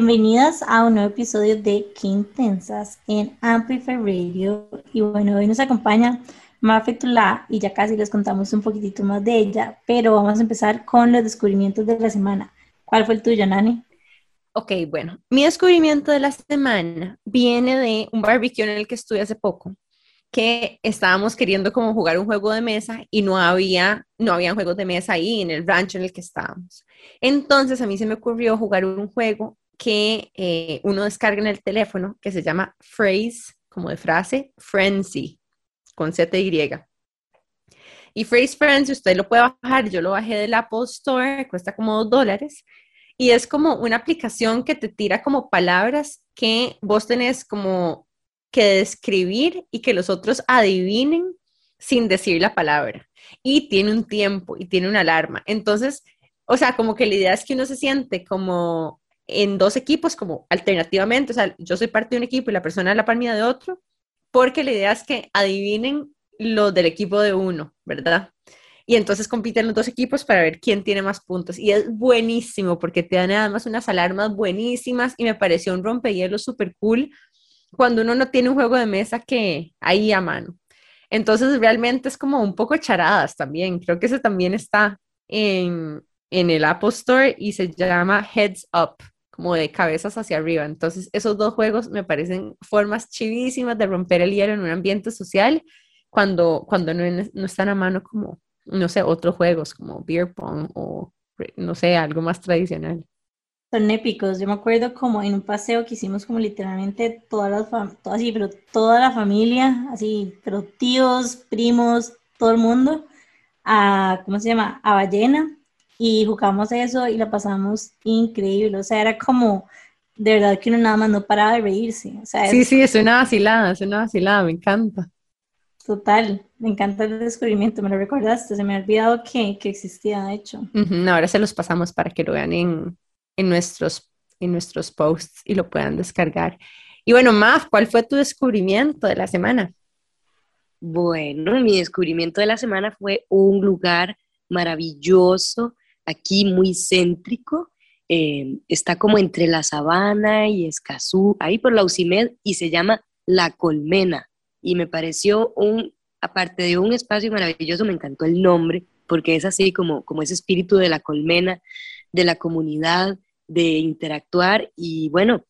Bienvenidas a un nuevo episodio de Qué Intensas en Amplify Radio. Y bueno, hoy nos acompaña Mafetullah y ya casi les contamos un poquitito más de ella, pero vamos a empezar con los descubrimientos de la semana. ¿Cuál fue el tuyo, Nani? Ok, bueno, mi descubrimiento de la semana viene de un barbecue en el que estuve hace poco que estábamos queriendo como jugar un juego de mesa y no había, no habían juegos de mesa ahí en el rancho en el que estábamos. Entonces a mí se me ocurrió jugar un juego que eh, uno descarga en el teléfono que se llama Phrase, como de frase, Frenzy, con Z-Y. Y Phrase Frenzy, usted lo puede bajar, yo lo bajé del Apple Store, cuesta como dos dólares. Y es como una aplicación que te tira como palabras que vos tenés como que describir y que los otros adivinen sin decir la palabra. Y tiene un tiempo y tiene una alarma. Entonces, o sea, como que la idea es que uno se siente como en dos equipos, como alternativamente, o sea, yo soy parte de un equipo y la persona es la par de otro, porque la idea es que adivinen lo del equipo de uno, ¿verdad? Y entonces compiten los dos equipos para ver quién tiene más puntos. Y es buenísimo porque te dan además unas alarmas buenísimas y me pareció un rompehielo súper cool cuando uno no tiene un juego de mesa que ahí a mano. Entonces realmente es como un poco charadas también. Creo que ese también está en, en el Apple Store y se llama Heads Up, como de cabezas hacia arriba. Entonces esos dos juegos me parecen formas chivísimas de romper el hielo en un ambiente social cuando, cuando no, no están a mano como, no sé, otros juegos como beer pong o, no sé, algo más tradicional. Son épicos. Yo me acuerdo como en un paseo que hicimos como literalmente todas las todas, así, pero toda la familia, así, pero tíos, primos, todo el mundo, a, ¿cómo se llama? A ballena. Y jugamos eso y la pasamos increíble. O sea, era como, de verdad que uno nada más no paraba de reírse. O sea, sí, sí, es una vacilada, es una vacilada, me encanta. Total, me encanta el descubrimiento, me lo recordaste, se me ha olvidado que, que existía, de hecho. ahora se los pasamos para que lo vean en, en nuestros, en nuestros posts y lo puedan descargar. Y bueno, Maf, ¿cuál fue tu descubrimiento de la semana? Bueno, mi descubrimiento de la semana fue un lugar maravilloso, aquí muy céntrico. Eh, está como entre la sabana y Escazú, ahí por la Ucimed, y se llama La Colmena. Y me pareció un, aparte de un espacio maravilloso, me encantó el nombre, porque es así como, como ese espíritu de la colmena, de la comunidad, de interactuar y bueno,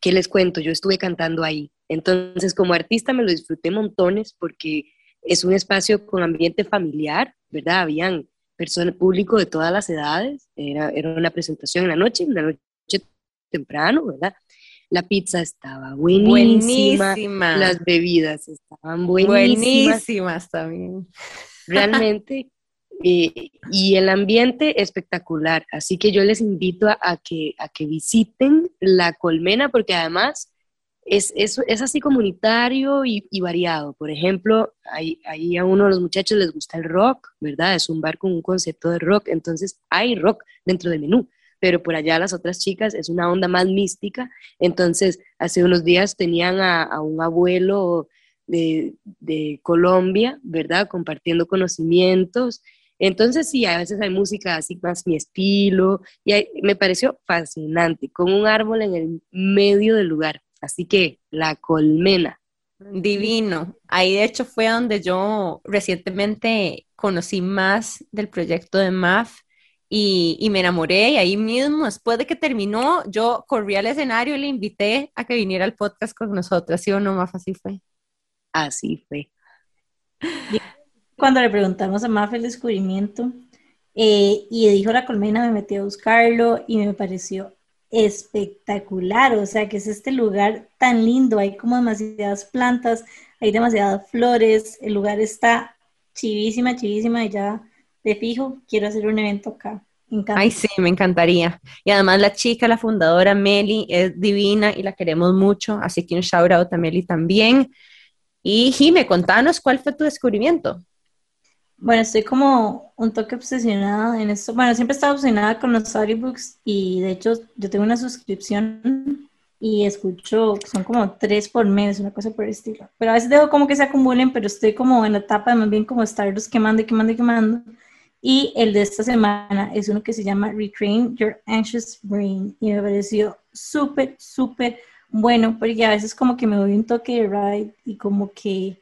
¿qué les cuento? Yo estuve cantando ahí. Entonces, como artista me lo disfruté montones porque es un espacio con ambiente familiar, ¿verdad? Habían personas, público de todas las edades, era, era una presentación en la noche, una noche temprano, ¿verdad? La pizza estaba buenísima, buenísima. las bebidas estaban buenísimas. Buenísimas también. Realmente eh, y el ambiente espectacular. Así que yo les invito a, que, a que visiten la colmena porque además es, es, es así comunitario y, variado. Por ejemplo, ahí, a uno de los muchachos les gusta el rock, ¿verdad? Es un bar con un concepto de rock, entonces hay rock dentro del menú. Pero por allá las otras chicas es una onda más mística. Entonces, hace unos días tenían a, a un abuelo de, de, Colombia, ¿verdad? Compartiendo conocimientos entonces sí, a veces hay música así más mi estilo y me pareció fascinante, con un árbol en el medio del lugar. Así que la colmena. Divino. Ahí de hecho fue donde yo recientemente conocí más del proyecto de MAF y, y, me enamoré y ahí mismo, después de que terminó, yo corrí al escenario y le invité a que viniera al podcast con nosotros, ¿sí o no, MAF? Así fue. Así fue cuando le preguntamos a Mafe el descubrimiento eh, y dijo la colmena, me metí a buscarlo y me pareció espectacular, o sea, que es este lugar tan lindo, hay como demasiadas plantas, hay demasiadas flores, el lugar está chivísima, chivísima y ya de fijo quiero hacer un evento acá. Ay, sí, me encantaría. Y además la chica, la fundadora Meli, es divina y la queremos mucho, así que un shout out a Meli también. Y Jime, contanos cuál fue tu descubrimiento. Bueno, estoy como un toque obsesionada en esto. Bueno, siempre he estado obsesionada con los audiobooks y de hecho yo tengo una suscripción y escucho, son como tres por mes, una cosa por el estilo. Pero a veces dejo como que se acumulen, pero estoy como en la etapa de más bien como estarlos quemando y quemando y quemando. Y el de esta semana es uno que se llama Retrain Your Anxious Brain y me pareció súper, súper bueno porque a veces como que me doy un toque de ride y como que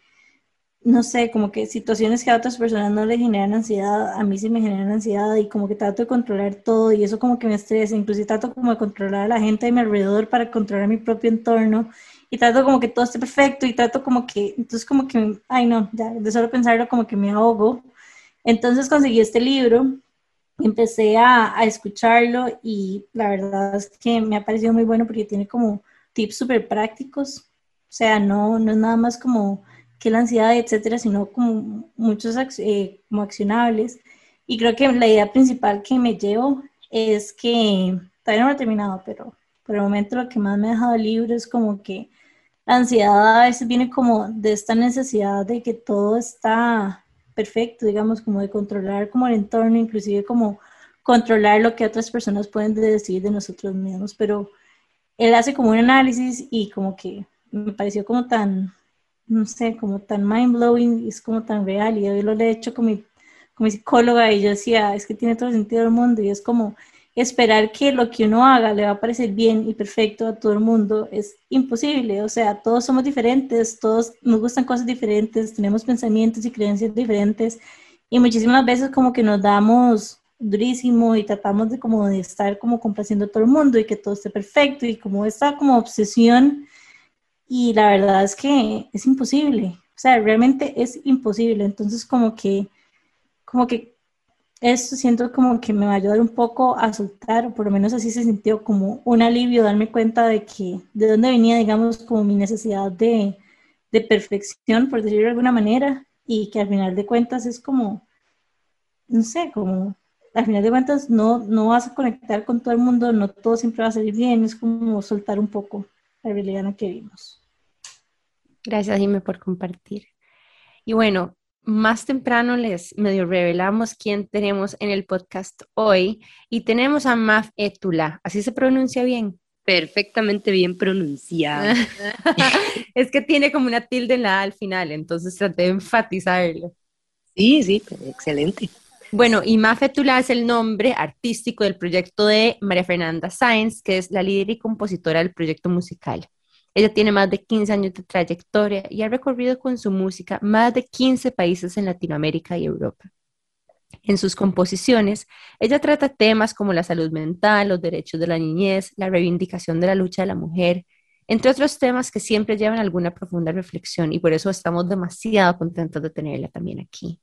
no sé, como que situaciones que a otras personas no les generan ansiedad, a mí sí me generan ansiedad y como que trato de controlar todo y eso como que me estresa, incluso trato como de controlar a la gente de mi alrededor para controlar mi propio entorno y trato como que todo esté perfecto y trato como que, entonces como que, ay no, ya, de solo pensarlo como que me ahogo. Entonces conseguí este libro, empecé a, a escucharlo y la verdad es que me ha parecido muy bueno porque tiene como tips súper prácticos, o sea, no, no es nada más como que la ansiedad, etcétera, sino como muchos eh, como accionables. Y creo que la idea principal que me llevo es que, todavía no lo he terminado, pero por el momento lo que más me ha dejado el libro es como que la ansiedad a veces viene como de esta necesidad de que todo está perfecto, digamos, como de controlar como el entorno, inclusive como controlar lo que otras personas pueden decir de nosotros mismos, pero él hace como un análisis y como que me pareció como tan no sé, como tan mind blowing, es como tan real. Y yo lo he hecho con mi, con mi psicóloga y yo decía, es que tiene todo el sentido del mundo y es como esperar que lo que uno haga le va a parecer bien y perfecto a todo el mundo es imposible. O sea, todos somos diferentes, todos nos gustan cosas diferentes, tenemos pensamientos y creencias diferentes y muchísimas veces como que nos damos durísimo y tratamos de como de estar como complaciendo a todo el mundo y que todo esté perfecto y como esta como obsesión y la verdad es que es imposible, o sea, realmente es imposible. Entonces, como que, como que esto siento como que me va a ayudar un poco a soltar, o por lo menos así se sintió como un alivio, darme cuenta de que, de dónde venía, digamos, como mi necesidad de, de perfección, por decirlo de alguna manera, y que al final de cuentas es como, no sé, como al final de cuentas no, no vas a conectar con todo el mundo, no todo siempre va a salir bien, es como soltar un poco la realidad en la que vivimos. Gracias, Jimmy, por compartir. Y bueno, más temprano les medio revelamos quién tenemos en el podcast hoy y tenemos a Maf Etula, ¿así se pronuncia bien? Perfectamente bien pronunciado. es que tiene como una tilde en la al final, entonces traté de enfatizarlo. Sí, sí, excelente. Bueno, y Maf Etula es el nombre artístico del proyecto de María Fernanda Sáenz, que es la líder y compositora del proyecto musical. Ella tiene más de 15 años de trayectoria y ha recorrido con su música más de 15 países en Latinoamérica y Europa. En sus composiciones, ella trata temas como la salud mental, los derechos de la niñez, la reivindicación de la lucha de la mujer, entre otros temas que siempre llevan alguna profunda reflexión y por eso estamos demasiado contentos de tenerla también aquí.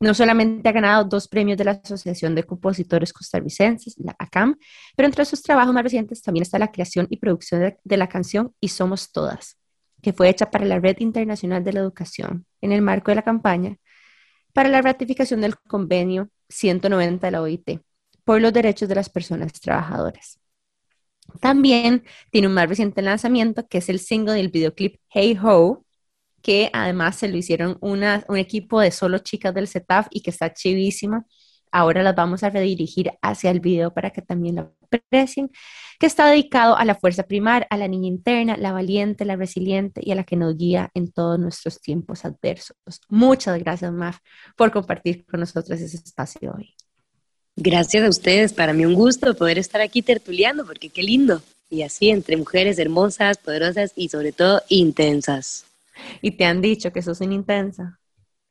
No solamente ha ganado dos premios de la Asociación de Compositores Costarricenses, la ACAM, pero entre sus trabajos más recientes también está la creación y producción de, la canción Y Somos Todas, que fue hecha para la Red Internacional de la Educación en el marco de la campaña para la ratificación del convenio 190 de la OIT por los derechos de las personas trabajadoras. También tiene un más reciente lanzamiento que es el single del videoclip Hey Ho, que además se lo hicieron una, un equipo de solo chicas del CETAF y que está chivísima. Ahora las vamos a redirigir hacia el video para que también lo aprecien, que está dedicado a la fuerza primar, a la niña interna, la valiente, la resiliente y a la que nos guía en todos nuestros tiempos adversos. Muchas gracias, Maf, por compartir con nosotros ese espacio hoy. Gracias a ustedes, para mí un gusto poder estar aquí tertuleando, porque qué lindo. Y así, entre mujeres hermosas, poderosas y sobre todo intensas. Y te han dicho que sos una intensa.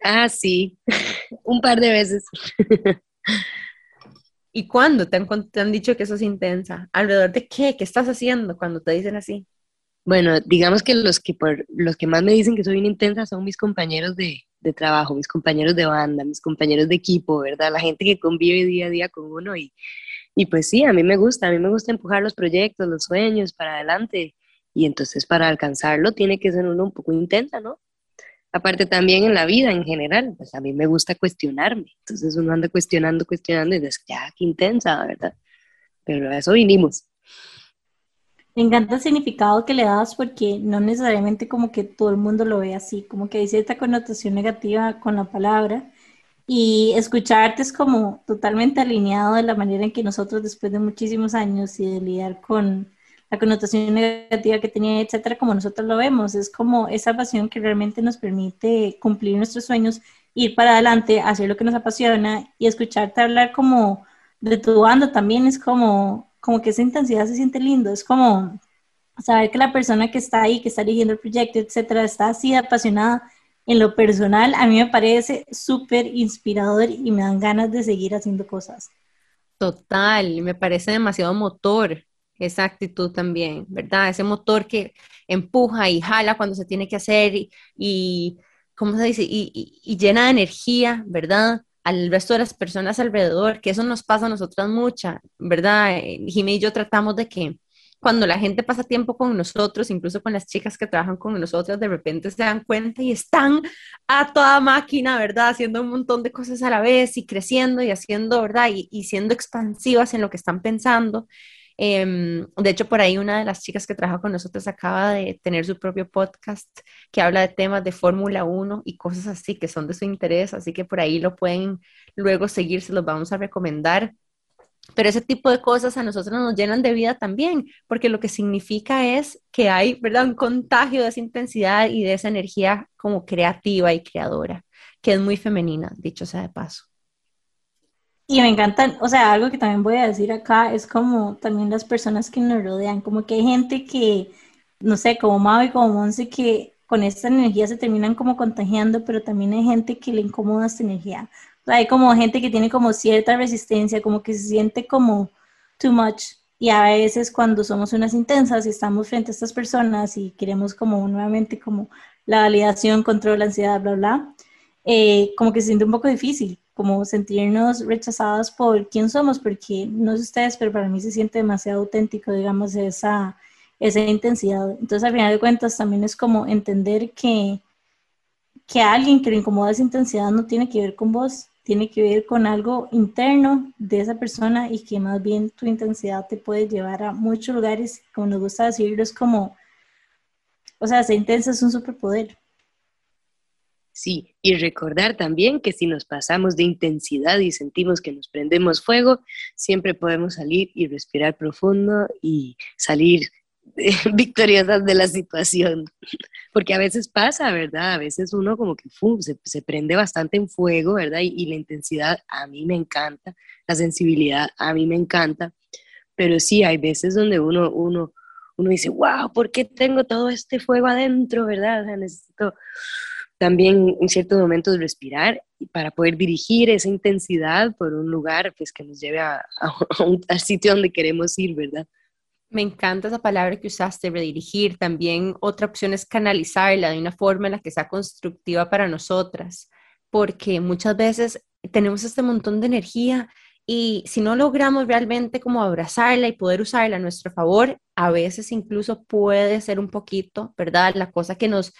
Ah, sí, un par de veces. ¿Y cuándo te han, te han dicho que sos intensa? ¿Alrededor de qué? ¿Qué estás haciendo cuando te dicen así? Bueno, digamos que los que, por, los que más me dicen que soy una intensa son mis compañeros de, de trabajo, mis compañeros de banda, mis compañeros de equipo, ¿verdad? La gente que convive día a día con uno y, y pues sí, a mí me gusta, a mí me gusta empujar los proyectos, los sueños para adelante y entonces para alcanzarlo tiene que ser uno un poco intensa, ¿no? Aparte también en la vida en general, pues a mí me gusta cuestionarme. Entonces uno anda cuestionando, cuestionando y dices, ya, qué intensa, ¿verdad? Pero a eso vinimos. Me encanta el significado que le das porque no necesariamente como que todo el mundo lo ve así, como que hay cierta connotación negativa con la palabra y escucharte es como totalmente alineado de la manera en que nosotros después de muchísimos años y de lidiar con la connotación negativa que tenía, etcétera, como nosotros lo vemos. Es como esa pasión que realmente nos permite cumplir nuestros sueños ir para adelante, hacer lo que nos apasiona y escucharte hablar como de tu banda también es como, como que esa intensidad se siente lindo, es como saber que la persona que está ahí, que está dirigiendo el proyecto, etcétera, está así apasionada en lo personal, a mí me parece súper inspirador y me dan ganas de seguir haciendo cosas. Total, me parece demasiado motor esa actitud también, ¿verdad? Ese motor que empuja y jala cuando se tiene que hacer y, y ¿cómo se dice? Y, llena de energía, ¿verdad? Al resto de las personas alrededor, que eso nos pasa a nosotras mucha, ¿verdad? Eh, Jimmy y yo tratamos de que cuando la gente pasa tiempo con nosotros, incluso con las chicas que trabajan con nosotros, de repente se dan cuenta y están a toda máquina, ¿verdad? Haciendo un montón de cosas a la vez y creciendo y haciendo, ¿verdad? Y, y siendo expansivas en lo que están pensando. Em, de hecho, por ahí una de las chicas que trabaja con nosotros acaba de tener su propio podcast que habla de temas de Fórmula 1 y cosas así que son de su interés, así que por ahí lo pueden luego seguir, se los vamos a recomendar. Pero ese tipo de cosas a nosotros nos llenan de vida también, porque lo que significa es que hay, ¿verdad? Un contagio de esa intensidad y de esa energía como creativa y creadora, que es muy femenina, dicho sea de paso. Y me encantan, o sea, algo que también voy a decir acá es como también las personas que nos rodean, como que hay gente que, no sé, como Mau y como Monse, que con esta energía se terminan como contagiando, pero también hay gente que le incomoda esta energía. hay como gente que tiene como cierta resistencia, como que se siente como too much. Y a veces cuando somos unas intensas y estamos frente a estas personas y queremos como nuevamente como la validación, control, ansiedad, bla, bla, eh, como que se siente un poco difícil como sentirnos rechazadas por quién somos, porque no sé ustedes, pero para mí se siente demasiado auténtico, digamos, esa, esa intensidad. Entonces, al final de cuentas, también es como entender que, que alguien que le incomoda esa intensidad no tiene que ver con vos, tiene que ver con algo interno de esa persona y que más bien tu intensidad te puede llevar a muchos lugares, como nos gusta decirlo, es como, o sea, ser intensa es un superpoder. Sí, y recordar también que si nos pasamos de intensidad y sentimos que nos prendemos fuego, siempre podemos salir y respirar profundo y salir victoriosas de la situación. Porque a veces pasa, ¿verdad? A veces uno como que se, prende bastante en fuego, ¿verdad? Y, la intensidad a mí me encanta, la sensibilidad a mí me encanta, pero sí hay veces donde uno, uno, uno dice, wow, ¿por qué tengo todo este fuego adentro, ¿verdad? O sea, necesito también en ciertos momentos respirar para poder dirigir esa intensidad por un lugar pues, que nos lleve a, al sitio donde queremos ir, ¿verdad? Me encanta esa palabra que usaste, redirigir. También otra opción es canalizarla de una forma en la que sea constructiva para nosotras, porque muchas veces tenemos este montón de energía y si no logramos realmente como abrazarla y poder usarla a nuestro favor, a veces incluso puede ser un poquito, ¿verdad? La cosa que nos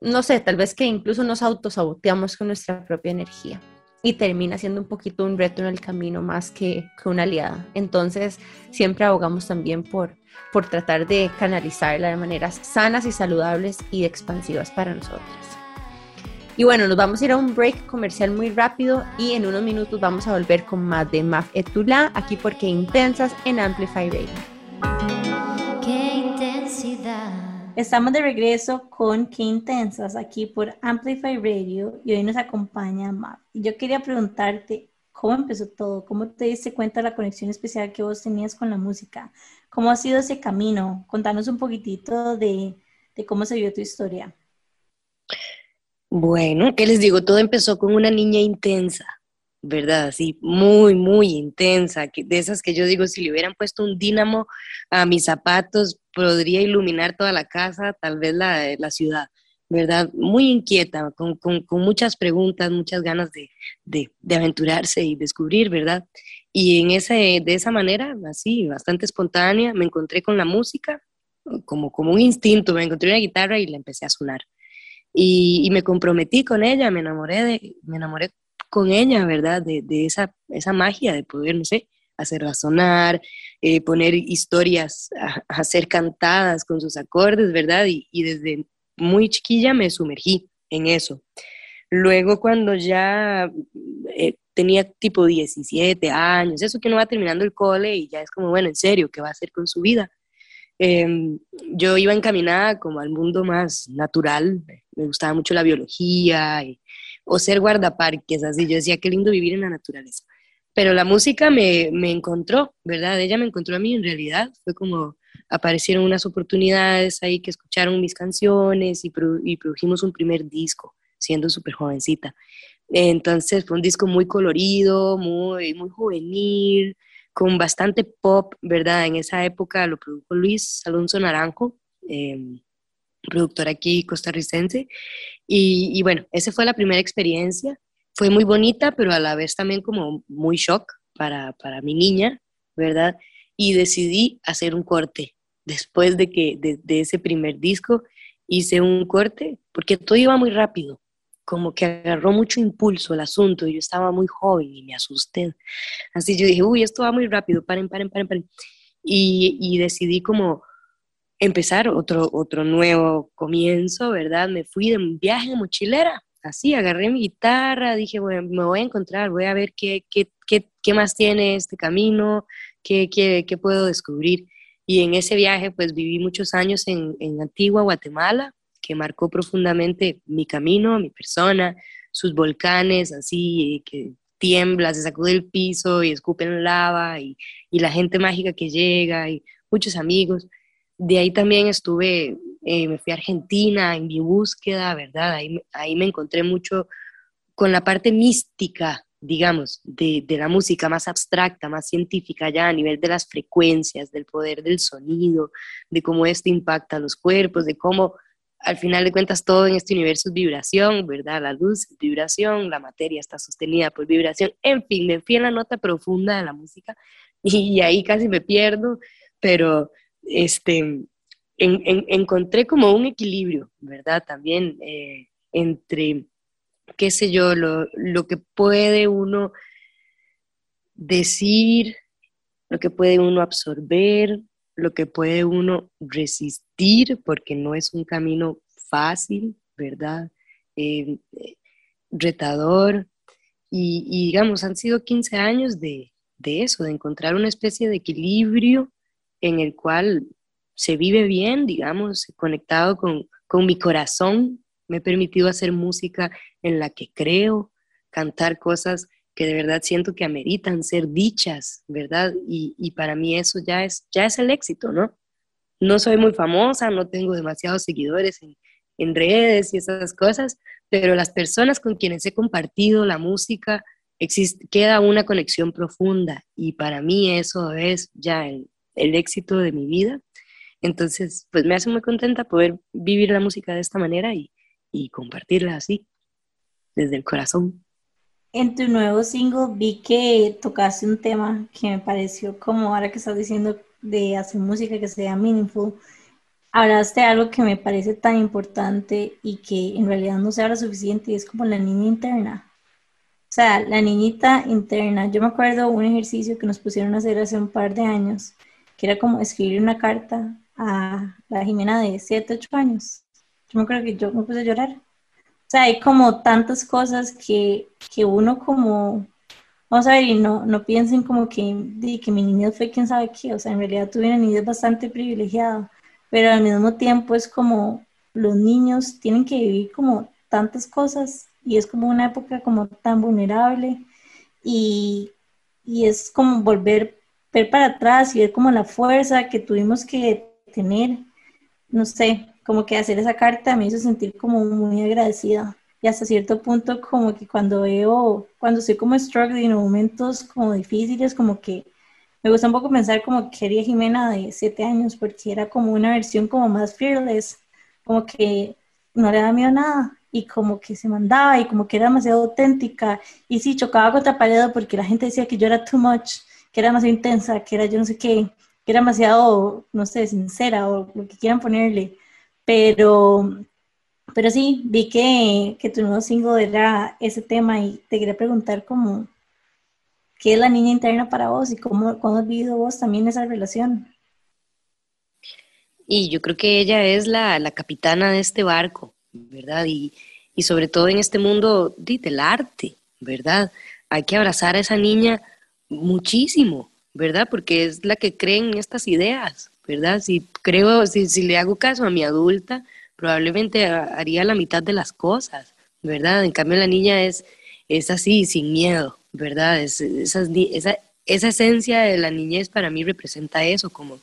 no sé, tal vez que incluso nos autosaboteamos con nuestra propia energía y termina siendo un poquito un reto en el camino más que, una aliada. Entonces, siempre abogamos también por, por tratar de canalizarla de maneras sanas y saludables y expansivas para nosotras. Y bueno, nos vamos a ir a un break comercial muy rápido y en unos minutos vamos a volver con más de Maf Etula aquí porque intensas en Amplify Radio. Qué intensidad. Estamos de regreso con Qué Intensas aquí por Amplify Radio y hoy nos acompaña Mar. Y yo quería preguntarte cómo empezó todo, cómo te diste cuenta de la conexión especial que vos tenías con la música, cómo ha sido ese camino. Contanos un poquitito de, de cómo se vio tu historia. Bueno, ¿qué les digo? Todo empezó con una niña intensa. ¿Verdad? Así, muy, muy intensa, de esas que yo digo, si le hubieran puesto un dínamo a mis zapatos, podría iluminar toda la casa, tal vez la, la ciudad, ¿verdad? Muy inquieta, con, con, con muchas preguntas, muchas ganas de, de, de, aventurarse y descubrir, ¿verdad? Y en ese, de esa manera, así, bastante espontánea, me encontré con la música, como, como un instinto, me encontré una guitarra y la empecé a sonar. Y, y, me comprometí con ella, me enamoré de, me enamoré con ella, ¿verdad? De, esa, esa magia de poder, no sé, hacer razonar, eh, poner historias a, cantadas con sus acordes, ¿verdad? Y, desde muy chiquilla me sumergí en eso. Luego cuando ya eh, tenía tipo 17 años, eso que no va terminando el cole y ya es como, bueno, en serio, ¿qué va a hacer con su vida? Em, yo iba encaminada como al mundo más natural, me gustaba mucho la biología y o ser guardaparques, así. Yo decía, qué lindo vivir en la naturaleza. Pero la música me, me encontró, ¿verdad? Ella me encontró a mí en realidad. Fue como aparecieron unas oportunidades ahí que escucharon mis canciones y, produjimos un primer disco, siendo súper jovencita. Entonces fue un disco muy colorido, muy, muy juvenil, con bastante pop, ¿verdad? En esa época lo produjo Luis Alonso Naranjo, eh, productor aquí costarricense. Y, bueno, esa fue la primera experiencia. Fue muy bonita, pero a la vez también como muy shock para, para mi niña, ¿verdad? Y decidí hacer un corte. Después de que de, ese primer disco hice un corte, porque todo iba muy rápido como que agarró mucho impulso el asunto yo estaba muy joven y me asusté. Así yo dije, uy, esto va muy rápido, paren, paren, paren, y decidí como empezar otro, otro nuevo comienzo, ¿verdad? Me fui de un viaje de mochilera, así, agarré mi guitarra, dije, bueno, me voy a encontrar, voy a ver qué, qué, qué, qué más tiene este camino, qué, qué, qué, puedo descubrir. Y en ese viaje, pues viví muchos años en, en Antigua, Guatemala, que marcó profundamente mi camino, mi persona, sus volcanes así, que tiembla, se sacude el piso y escupen lava y, y, la gente mágica que llega y muchos amigos. De ahí también estuve, eh, me fui a Argentina en mi búsqueda, ¿verdad? Ahí, ahí me encontré mucho con la parte mística, digamos, de, de, la música más abstracta, más científica ya a nivel de las frecuencias, del poder del sonido, de cómo esto impacta a los cuerpos, de cómo al final de cuentas todo en este universo es vibración, ¿verdad? La luz es vibración, la materia está sostenida por vibración, en fin, me fui en la nota profunda de la música y, ahí casi me pierdo, pero este, en, en, encontré como un equilibrio, ¿verdad? También eh, entre, qué sé yo, lo, lo que puede uno decir, lo que puede uno absorber, lo que puede uno resistir, porque no es un camino fácil, ¿verdad? Eh, retador. Y, digamos, han sido 15 años de, de eso, de encontrar una especie de equilibrio en el cual se vive bien, digamos, conectado con, mi corazón. Me he permitido hacer música en la que creo, cantar cosas que de verdad siento que ameritan ser dichas, ¿verdad? Y, para mí eso ya es, ya es el éxito, ¿no? No soy muy famosa, no tengo demasiados seguidores en, redes y esas cosas, pero las personas con quienes he compartido la música, queda una conexión profunda y para mí eso es ya el, el éxito de mi vida. Entonces, pues me hace muy contenta poder vivir la música de esta manera y, y compartirla así, desde el corazón. En tu nuevo single vi que tocaste un tema que me pareció como ahora que estás diciendo de hacer música que sea meaningful. Hablaste de algo que me parece tan importante y que en realidad no se habla suficiente y es como la niña interna. O sea, la niñita interna. Yo me acuerdo un ejercicio que nos pusieron a hacer hace un par de años, que era como escribir una carta a la Jimena de 7, 8 años. Yo me acuerdo que yo me puse a llorar sea, hay como tantas cosas que, que uno como, vamos a ver, y no, no piensen como que, que mi niñez fue quién sabe qué, o sea, en realidad tuve una niñez bastante privilegiada, pero al mismo tiempo es como los niños tienen que vivir como tantas cosas y es como una época como tan vulnerable y, y es como volver ver para atrás y ver como la fuerza que tuvimos que tener, no sé, como que hacer esa carta me hizo sentir como muy agradecida. Y hasta cierto punto como que cuando veo, cuando estoy como struggling en momentos como difíciles, como que me gusta un poco pensar como que quería Jimena de siete años porque era como una versión como más fearless, como que no le da miedo a nada y como que se mandaba y como que era demasiado auténtica. Y sí, chocaba contra pared porque la gente decía que yo era too much, que era demasiado intensa, que era yo no sé qué, que era demasiado, no sé, sincera o lo que quieran ponerle pero, pero sí, vi que, que tu nuevo single era ese tema y te quería preguntar cómo, ¿qué es la niña interna para vos y cómo, cómo has vivido vos también esa relación? Y yo creo que ella es la, la capitana de este barco, ¿verdad? Y, y sobre todo en este mundo del arte, ¿verdad? Hay que abrazar a esa niña muchísimo, ¿verdad? Porque es la que cree en estas ideas, ¿verdad? Si creo, si, si le hago caso a mi adulta, probablemente haría la mitad de las cosas, ¿verdad? En cambio la niña es, es así, sin miedo, ¿verdad? Es, esa, esa, esencia de la niñez para mí representa eso, como,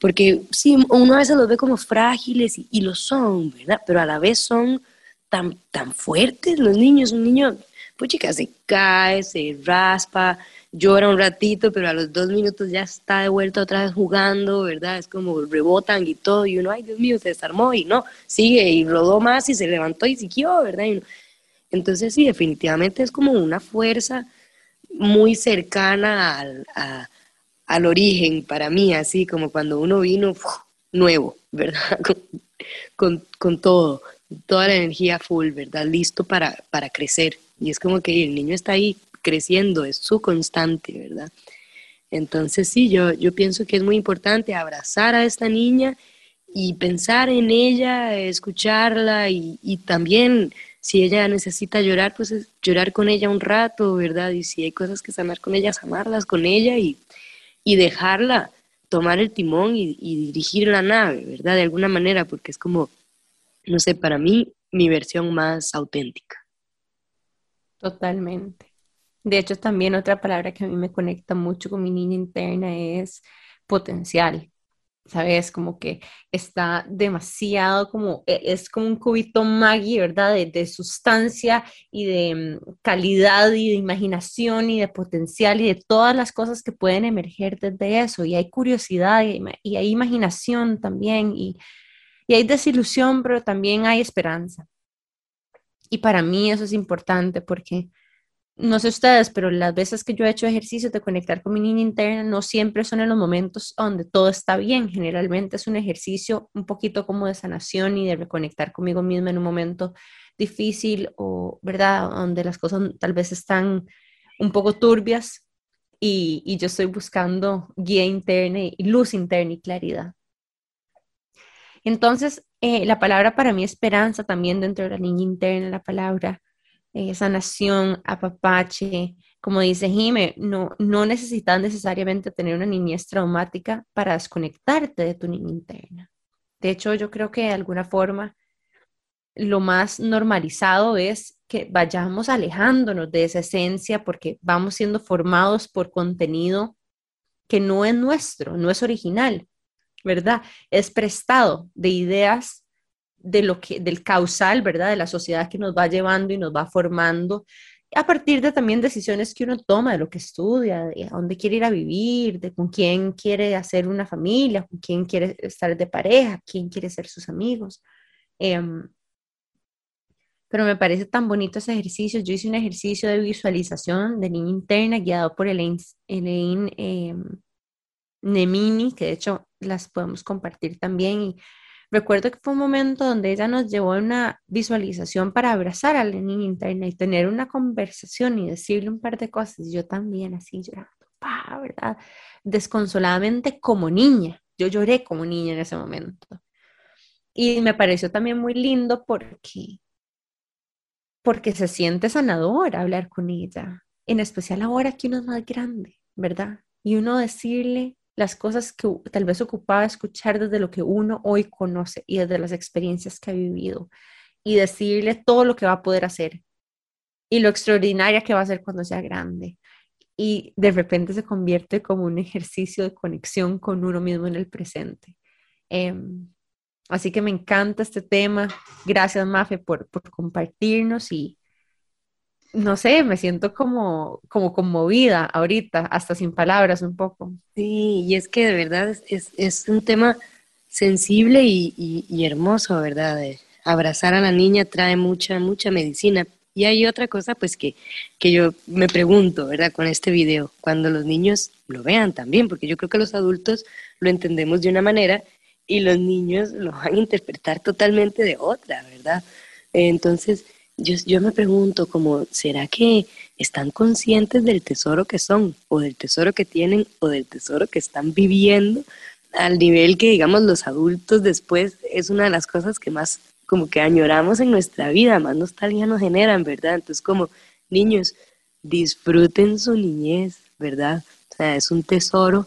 porque sí, uno a veces los ve como frágiles y, lo son, ¿verdad? Pero a la vez son tan, tan fuertes los niños, un niño, pues chica, se cae, se raspa, llora un ratito, pero a los dos minutos ya está de vuelta otra vez jugando, ¿verdad? Es como rebotan y todo, y uno, ay Dios mío, se desarmó y no, sigue y rodó más y se levantó y siguió, ¿verdad? entonces sí, definitivamente es como una fuerza muy cercana al, al origen para mí, así como cuando uno vino nuevo, ¿verdad? Con, con, todo, toda la energía full, ¿verdad? Listo para, para crecer. Y es como que el niño está ahí creciendo, es su constante, ¿verdad? Entonces sí, yo, yo pienso que es muy importante abrazar a esta niña y pensar en ella, escucharla y, también si ella necesita llorar, pues llorar con ella un rato, ¿verdad? Y si hay cosas que sanar con ella, sanarlas con ella y, y dejarla tomar el timón y, y, dirigir la nave, ¿verdad? De alguna manera, porque es como, no sé, para mí, mi versión más auténtica. Totalmente. De hecho, también otra palabra que a mí me conecta mucho con mi niña interna es potencial. ¿Sabes? Como que está demasiado como, e, es como un cubito Maggi, ¿verdad? De, sustancia y de mm, calidad y de imaginación y de potencial y de todas las cosas que pueden emerger desde eso. Y hay curiosidad y, y hay imaginación también y, y hay desilusión, pero también hay esperanza. Y para mí eso es importante porque no sé ustedes, pero las veces que yo he hecho ejercicio de conectar con mi niña interna no siempre son en los momentos donde todo está bien. Generalmente es un ejercicio un poquito como de sanación y de reconectar conmigo misma en un momento difícil o, ¿verdad?, donde las cosas tal vez están un poco turbias y, yo estoy buscando guía interna y luz interna y claridad. Entonces, eh, la palabra para mí esperanza también dentro de la niña interna, la palabra eh, sanación, apapache. Como dice Jime, no, no necesitas necesariamente tener una niñez traumática para desconectarte de tu niña interna. De hecho, yo creo que de alguna forma lo más normalizado es que vayamos alejándonos de esa esencia porque vamos siendo formados por contenido que no es nuestro, no es original, ¿verdad? Es prestado de ideas de lo que, del causal, ¿verdad? De la sociedad que nos va llevando y nos va formando a partir de también decisiones que uno toma, de lo que estudia, de a dónde quiere ir a vivir, de con quién quiere hacer una familia, con quién quiere estar de pareja, quién quiere ser sus amigos. Em, pero me parece tan bonito ese ejercicio. Yo hice un ejercicio de visualización de niña interna guiado por Elaine, Elaine em, Nemini, que de hecho las podemos compartir también. Y Recuerdo que fue un momento donde ella nos llevó a una visualización para abrazar a la niña interna y tener una conversación y decirle un par de cosas. Yo también así llorando, ¿verdad? Desconsoladamente como niña. Yo lloré como niña en ese momento. Y me pareció también muy lindo porque, porque se siente sanador hablar con ella, en especial ahora que uno es más grande, ¿verdad? Y uno decirle, las cosas que tal vez ocupaba escuchar desde lo que uno hoy conoce y desde las experiencias que ha vivido y decirle todo lo que va a poder hacer y lo extraordinaria que va a ser cuando sea grande. Y de repente se convierte como un ejercicio de conexión con uno mismo en el presente. Em, así que me encanta este tema. Gracias, Mafe, por, por compartirnos y, no sé, me siento como, como conmovida ahorita, hasta sin palabras un poco. Sí, y es que de verdad es, un tema sensible y, hermoso, ¿verdad? Abrazar a la niña trae mucha, mucha medicina. Y hay otra cosa, pues, que, que yo me pregunto, ¿verdad? Con este video, cuando los niños lo vean también, porque yo creo que los adultos lo entendemos de una manera y los niños lo van a interpretar totalmente de otra, ¿verdad? Entonces, yo, me pregunto como, ¿será que están conscientes del tesoro que son o del tesoro que tienen o del tesoro que están viviendo al nivel que digamos los adultos después es una de las cosas que más como que añoramos en nuestra vida, más nostalgia nos generan, ¿verdad? Entonces como niños, disfruten su niñez, ¿verdad? O sea, es un tesoro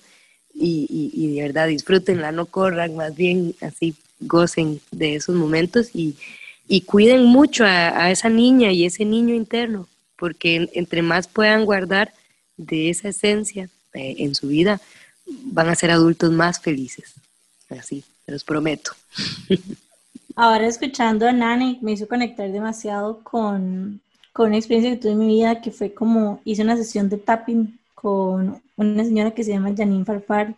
y, y, y de verdad disfrútenla, no corran, más bien así gocen de esos momentos y, y cuiden mucho a, esa niña y ese niño interno, porque entre más puedan guardar de esa esencia eh, en su vida, van a ser adultos más felices. Así, te los prometo. Ahora escuchando a Nani me hizo conectar demasiado con, con una experiencia que tuve en mi vida que fue como hice una sesión de tapping con una señora que se llama Janine Farfar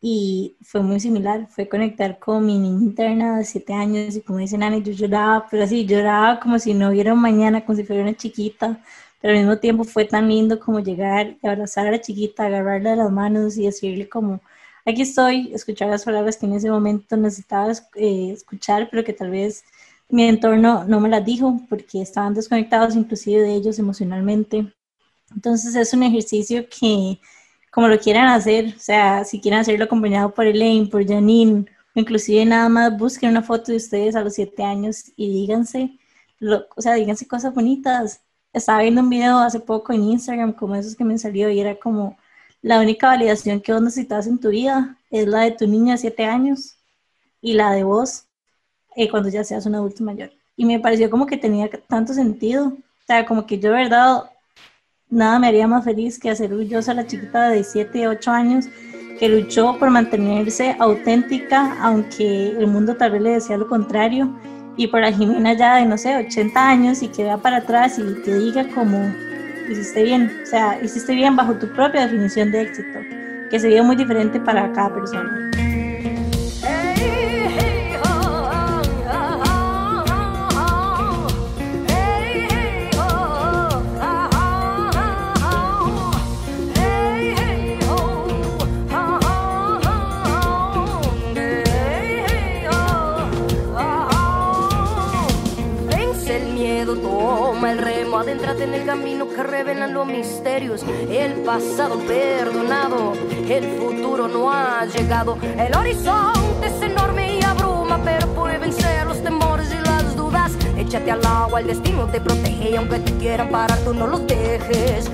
y fue muy similar, fue conectar con mi niña interna de 7 años y como dice Nani, yo lloraba, pero así lloraba como si no hubiera un mañana, como si fuera una chiquita, pero al mismo tiempo fue tan lindo como llegar y abrazar a la chiquita, agarrarla de las manos y decirle como, aquí estoy, escuchar las palabras que en ese momento necesitaba eh, escuchar, pero que tal vez mi entorno no me las dijo porque estaban desconectados inclusive de ellos emocionalmente. Entonces es un ejercicio que como lo quieran hacer, o sea, si quieren hacerlo acompañado por Elaine, por Janine, inclusive nada más busquen una foto de ustedes a los siete años y díganse, o sea, díganse cosas bonitas. Estaba viendo un video hace poco en Instagram como esos que me salió y era como la única validación que vos necesitas en tu vida es la de tu niña de siete años y la de vos eh, cuando ya seas un adulto mayor. Y me pareció como que tenía tanto sentido, o sea, como que yo de verdad nada me haría más feliz que hacer orgullosa a la chiquita de 7, 8 años que luchó por mantenerse auténtica, aunque el mundo tal vez le decía lo contrario, y por la Jimena ya de, no sé, 80 años y que vea para atrás y te diga como, hiciste bien, o sea, hiciste bien bajo tu propia definición de éxito, que sería muy diferente para cada persona. Adéntrate en el camino que revelan los misterios. El pasado perdonado, el futuro no ha llegado. El horizonte es enorme y abruma, pero puede vencer los temores y las dudas. Échate al agua, el destino te protege y aunque te quieran parar, tú no los dejes.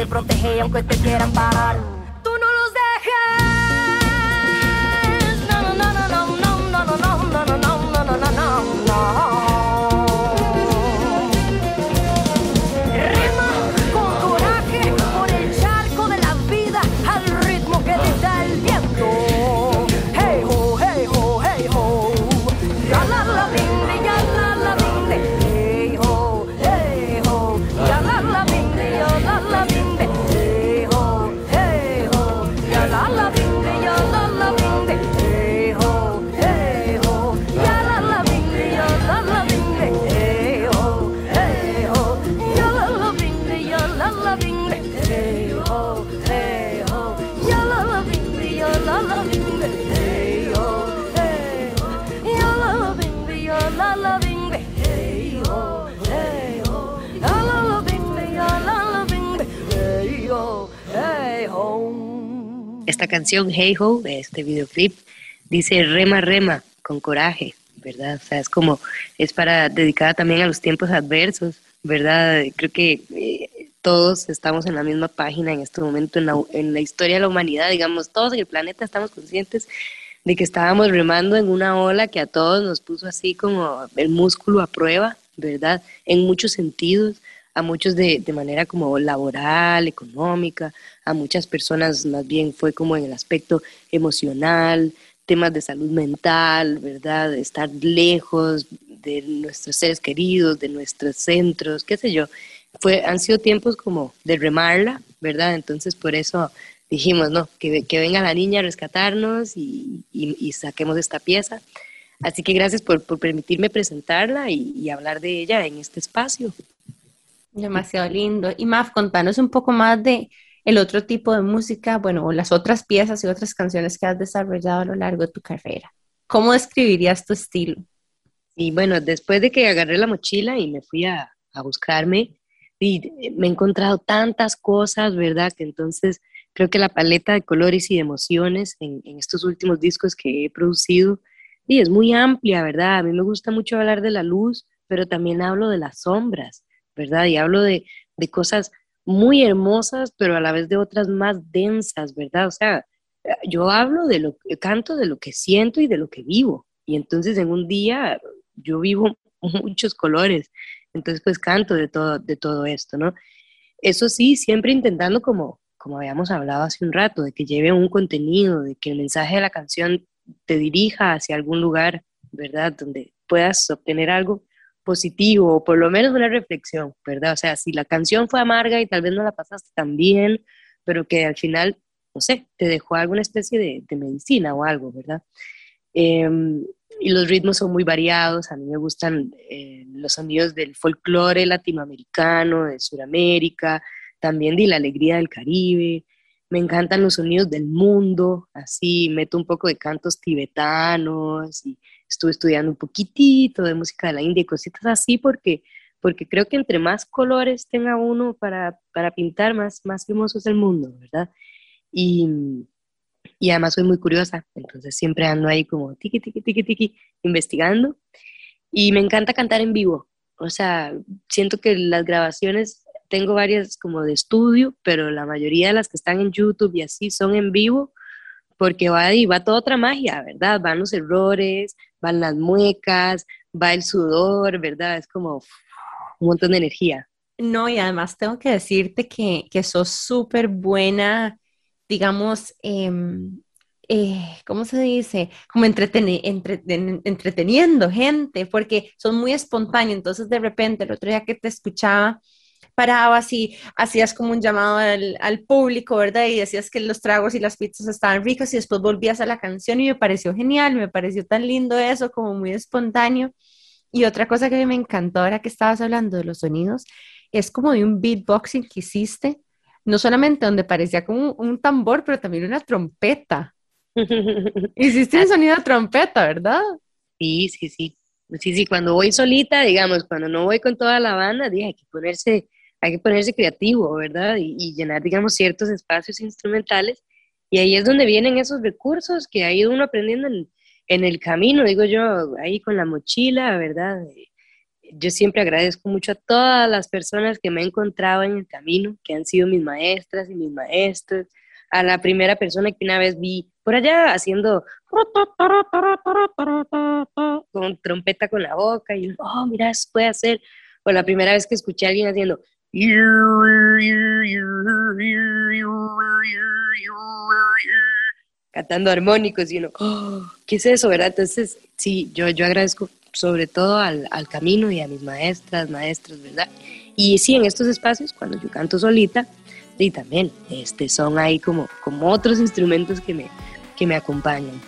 te protegean esta canción Hey Ho, de este videoclip, dice rema, rema, con coraje, ¿verdad? O sea, es como, es para dedicada también a los tiempos adversos, ¿verdad? Creo que eh, todos estamos en la misma página en este momento, en la, en la historia de la humanidad, digamos, todos en el planeta estamos conscientes de que estábamos remando en una ola que a todos nos puso así como el músculo a prueba, ¿verdad? En muchos sentidos, a muchos de, de, manera como laboral, económica, a muchas personas más bien fue como en el aspecto emocional, temas de salud mental, ¿verdad? Estar lejos de nuestros seres queridos, de nuestros centros, qué sé yo. Fue, han sido tiempos como de remarla, ¿verdad? Entonces por eso dijimos, no, que, que venga la niña a rescatarnos y, saquemos esta pieza. Así que gracias por, por permitirme presentarla y, hablar de ella en este espacio. Demasiado lindo. Y Maf, contanos un poco más de el otro tipo de música, bueno, o las otras piezas y otras canciones que has desarrollado a lo largo de tu carrera. ¿Cómo describirías tu estilo? Y bueno, después de que agarré la mochila y me fui a, a buscarme, y me he encontrado tantas cosas, ¿verdad? Que entonces creo que la paleta de colores y de emociones en, en estos últimos discos que he producido y es muy amplia, ¿verdad? A mí me gusta mucho hablar de la luz, pero también hablo de las sombras, ¿verdad? Y hablo de, de cosas muy hermosas, pero a la vez de otras más densas, ¿verdad? O sea, yo hablo de lo canto, de lo que siento y de lo que vivo. Y entonces en un día yo vivo muchos colores, entonces pues canto de todo, de todo esto, ¿no? Eso sí, siempre intentando como, como habíamos hablado hace un rato, de que lleve un contenido, de que el mensaje de la canción te dirija hacia algún lugar, ¿verdad? Donde puedas obtener algo positivo o por lo menos una reflexión, ¿verdad? O sea, si la canción fue amarga y tal vez no la pasaste tan bien, pero que al final, no sé, te dejó alguna especie de, medicina o algo, ¿verdad? Eh, y los ritmos son muy variados, a mí me gustan eh, los sonidos del folclore latinoamericano, de Sudamérica, también de la alegría del Caribe, me encantan los sonidos del mundo, así meto un poco de cantos tibetanos y estuve estudiando un poquitito de música de la India y cositas así porque, porque creo que entre más colores tenga uno para, para pintar, más, más hermoso es el mundo, ¿verdad? Y, y además soy muy curiosa, entonces siempre ando ahí como tiki, tiki, tiki, tiki, investigando. Y me encanta cantar en vivo, o sea, siento que las grabaciones tengo varias como de estudio, pero la mayoría de las que están en YouTube y así son en vivo, porque va ahí, va toda otra magia, ¿verdad? Van los errores, van las muecas, va el sudor, ¿verdad? Es como un montón de energía. No, y además tengo que decirte que, que sos súper buena, digamos, em, eh, ¿cómo se dice? Como entreteniendo gente, porque son muy espontáneos. Entonces, de repente, el otro día que te escuchaba, parabas y hacías como un llamado al, al, público, ¿verdad? Y decías que los tragos y las pizzas estaban ricos y después volvías a la canción y me pareció genial, me pareció tan lindo eso, como muy espontáneo. Y otra cosa que me encantó ahora que estabas hablando de los sonidos, es como de un beatboxing que hiciste, no solamente donde parecía como un tambor, pero también una trompeta. Hiciste un sonido de trompeta, ¿verdad? Sí, sí, sí. Sí, sí, cuando voy solita, digamos, cuando no voy con toda la banda, hay que ponerse hay que ponerse creativo, ¿verdad? Y, llenar, digamos, ciertos espacios instrumentales. Y ahí es donde vienen esos recursos que ha ido uno aprendiendo en, en el camino, digo yo, ahí con la mochila, ¿verdad? Yo siempre agradezco mucho a todas las personas que me he encontrado en el camino, que han sido mis maestras y mis maestros, a la primera persona que una vez vi por allá haciendo con trompeta con la boca y oh, mira, eso puede hacer. O la primera vez que escuché a alguien haciendo cantando armónicos y uno, oh, ¿qué es eso, verdad? Entonces, sí, yo, yo agradezco sobre todo al, al, camino y a mis maestras, maestros, ¿verdad? Y sí, en estos espacios, cuando yo canto solita, y también este, son ahí como, como otros instrumentos que me, que me acompañan.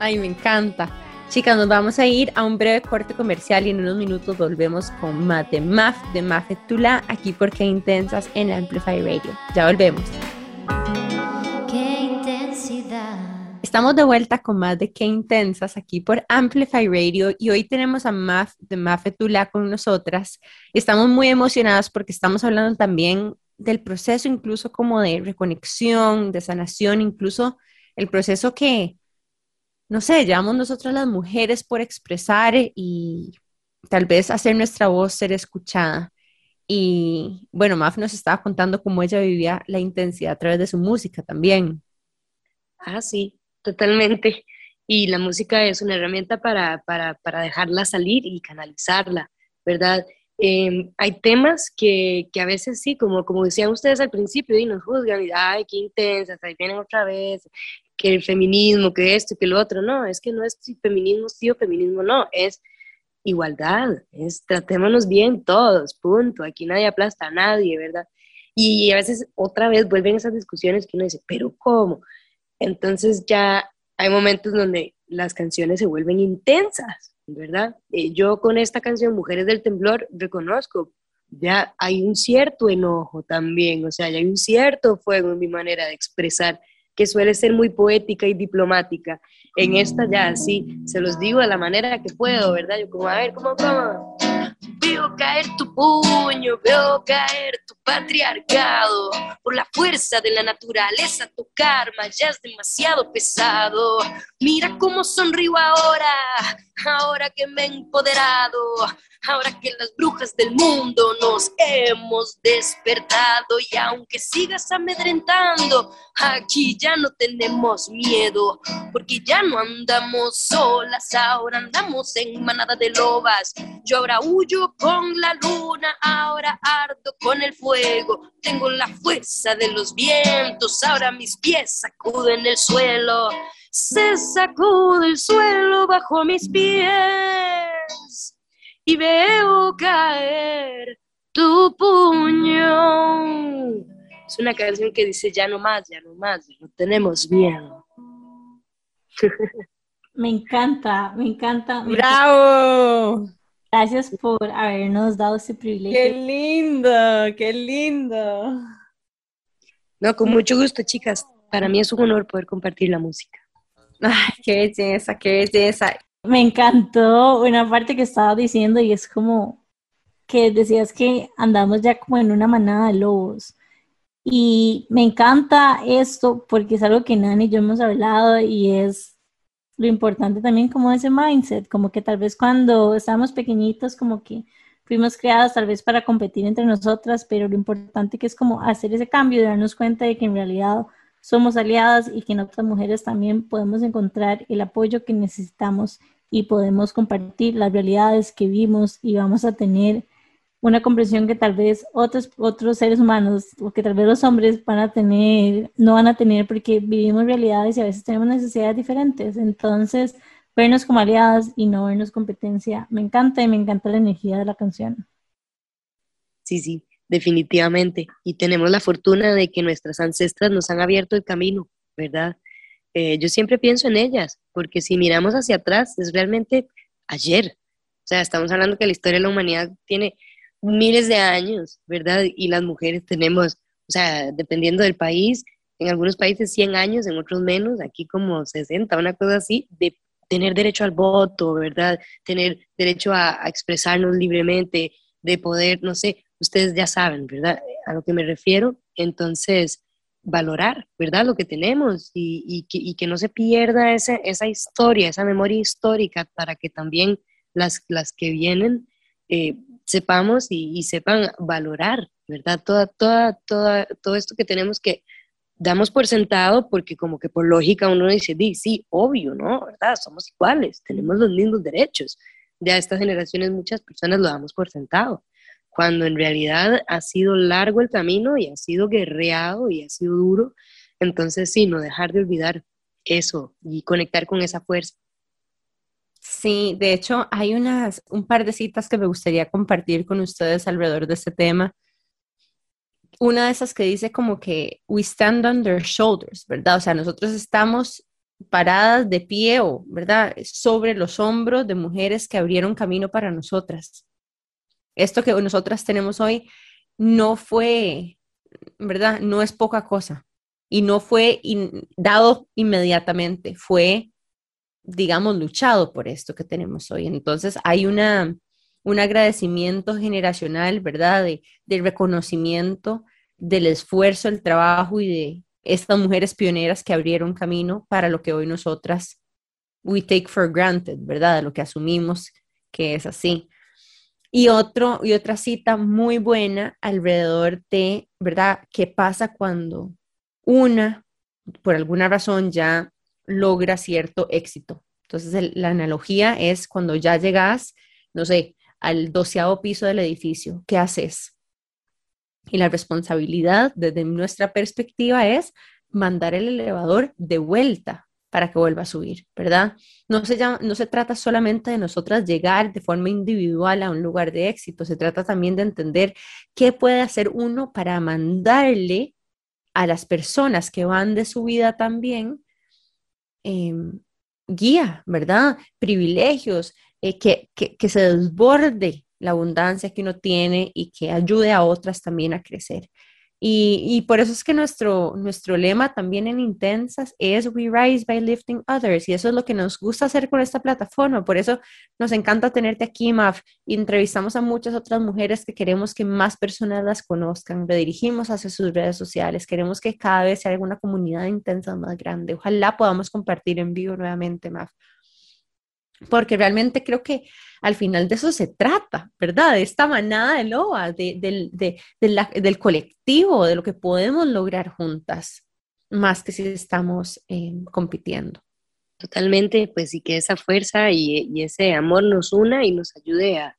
Ay, me encanta. Chicas, nos vamos a ir a un breve corte comercial y en unos minutos volvemos con Mate Maf de Mafe Tula aquí por Qué Intensas en Amplify Radio. Ya volvemos. Qué intensidad. Estamos de vuelta con más de Qué Intensas aquí por Amplify Radio y hoy tenemos a Maf de Mafe Tula con nosotras. Estamos muy emocionadas porque estamos hablando también del proceso incluso como de reconexión, de sanación, incluso el proceso que, no sé, llevamos nosotras las mujeres por expresar y tal vez hacer nuestra voz ser escuchada. Y bueno, Maf nos estaba contando cómo ella vivía la intensidad a través de su música también. Ah, sí, totalmente. Y la música es una herramienta para, para, para dejarla salir y canalizarla, ¿verdad? Em, hay temas que, que, a veces sí, como, como decían ustedes al principio, y nos juzgan, y ay, qué intensas, ahí vienen otra vez, que el feminismo, que esto, que lo otro. No, es que no es feminismo sí o feminismo no, es igualdad, es tratémonos bien todos, punto. Aquí nadie aplasta a nadie, ¿verdad? Y a veces otra vez vuelven esas discusiones que uno dice, pero ¿cómo? Entonces ya hay momentos donde las canciones se vuelven intensas, ¿verdad? Eh, yo con esta canción, Mujeres del Temblor, reconozco, ya hay un cierto enojo también, o sea, ya hay un cierto fuego en mi manera de expresar que suele ser muy poética y diplomática. En esta ya sí, se los digo de la manera que puedo, ¿verdad? Yo como, a ver, ¿cómo, cómo? Veo caer tu puño, veo caer tu patriarcado. Por la fuerza de la naturaleza, tu karma ya es demasiado pesado. Mira cómo sonrío ahora, ahora que me he empoderado ahora que las brujas del mundo nos hemos despertado y aunque sigas amedrentando, aquí ya no tenemos miedo, porque ya no andamos solas, ahora andamos en manada de lobas. Yo ahora huyo con la luna, ahora ardo con el fuego, tengo la fuerza de los vientos, ahora mis pies sacuden el suelo. Se sacude el suelo bajo mis pies y veo caer tu puño. Es una canción que dice ya no más, ya no más, no tenemos miedo. Me encanta, me encanta. ¡Bravo! Gracias por habernos dado ese privilegio. ¡Qué lindo! ¡Qué lindo! No, con mucho gusto, chicas. Para mí es un honor poder compartir la música. ¡Ay, qué belleza, qué belleza! Me encantó una parte que estaba diciendo y es como que decías que andamos ya como en una manada de lobos. Y me encanta esto porque es algo que Nani y yo hemos hablado y es lo importante también como ese mindset, como que tal vez cuando estábamos pequeñitos como que fuimos creadas tal vez para competir entre nosotras, pero lo importante que es como hacer ese cambio y darnos cuenta de que en realidad somos aliadas y que en otras mujeres también podemos encontrar el apoyo que necesitamos y podemos compartir las realidades que vimos y vamos a tener una comprensión que tal vez otros, otros seres humanos o que tal vez los hombres van a tener, no van a tener porque vivimos realidades y a veces tenemos necesidades diferentes. Entonces, vernos como aliadas y no vernos competencia, me encanta y me encanta la energía de la canción. Sí, sí, definitivamente. Y tenemos la fortuna de que nuestras ancestras nos han abierto el camino, ¿verdad? Eh, yo siempre pienso en ellas, porque si miramos hacia atrás, es realmente ayer. O sea, estamos hablando que la historia de la humanidad tiene miles de años, ¿verdad? Y las mujeres tenemos, o sea, dependiendo del país, en algunos países 100 años, en otros menos, aquí como 60, una cosa así, de tener derecho al voto, ¿verdad? Tener derecho a, a expresarnos libremente, de poder, no sé, ustedes ya saben, ¿verdad? A lo que me refiero. Entonces, valorar, ¿verdad? Lo que tenemos y, que, no se pierda esa historia, esa memoria histórica para que también las, las que vienen eh, sepamos y, sepan valorar, ¿verdad? Toda, toda, toda, todo esto que tenemos que damos por sentado porque como que por lógica uno dice, sí, obvio, ¿no? ¿Verdad? Somos iguales, tenemos los mismos derechos. Ya estas generaciones muchas personas lo damos por sentado cuando en realidad ha sido largo el camino y ha sido guerreado y ha sido duro. Entonces, sí, no dejar de olvidar eso y conectar con esa fuerza. Sí, de hecho, hay unas, un par de citas que me gustaría compartir con ustedes alrededor de este tema. Una de esas que dice como que we stand on their shoulders, ¿verdad? O sea, nosotros estamos paradas de pie o, ¿verdad? Sobre los hombros de mujeres que abrieron camino para nosotras esto que nosotras tenemos hoy no fue, ¿verdad? No es poca cosa y no fue dado inmediatamente, fue, digamos, luchado por esto que tenemos hoy. Entonces hay una, un agradecimiento generacional, ¿verdad? De, de reconocimiento del esfuerzo, el trabajo y de estas mujeres pioneras que abrieron camino para lo que hoy nosotras we take for granted, ¿verdad? Lo que asumimos que es así. Y, otro, y otra cita muy buena alrededor de, ¿verdad? ¿Qué pasa cuando una, por alguna razón, ya logra cierto éxito? Entonces, la analogía es cuando ya llegas, no sé, al doceavo piso del edificio, ¿qué haces? Y la responsabilidad desde nuestra perspectiva es mandar el elevador de vuelta para que vuelva a subir, ¿verdad? No se, no se trata solamente de nosotras llegar de forma individual a un lugar de éxito, se trata también de entender qué puede hacer uno para mandarle a las personas que van de su vida también em, guía, ¿verdad? Privilegios, eh, que, que, que se desborde la abundancia que uno tiene y que ayude a otras también a crecer. Y, por eso es que nuestro, nuestro lema también en Intensas es We Rise by Lifting Others. Y eso es lo que nos gusta hacer con esta plataforma. Por eso nos encanta tenerte aquí, Maf. entrevistamos a muchas otras mujeres que queremos que más personas las conozcan. Redirigimos hacia sus redes sociales. Queremos que cada vez sea una comunidad intensa más grande. Ojalá podamos compartir en vivo nuevamente, Maf porque realmente creo que al final de eso se trata, ¿verdad? De esta manada de loa, del colectivo, de lo que podemos lograr juntas, más que si estamos eh, compitiendo. Totalmente, pues y que esa fuerza y, ese amor nos una y nos ayude a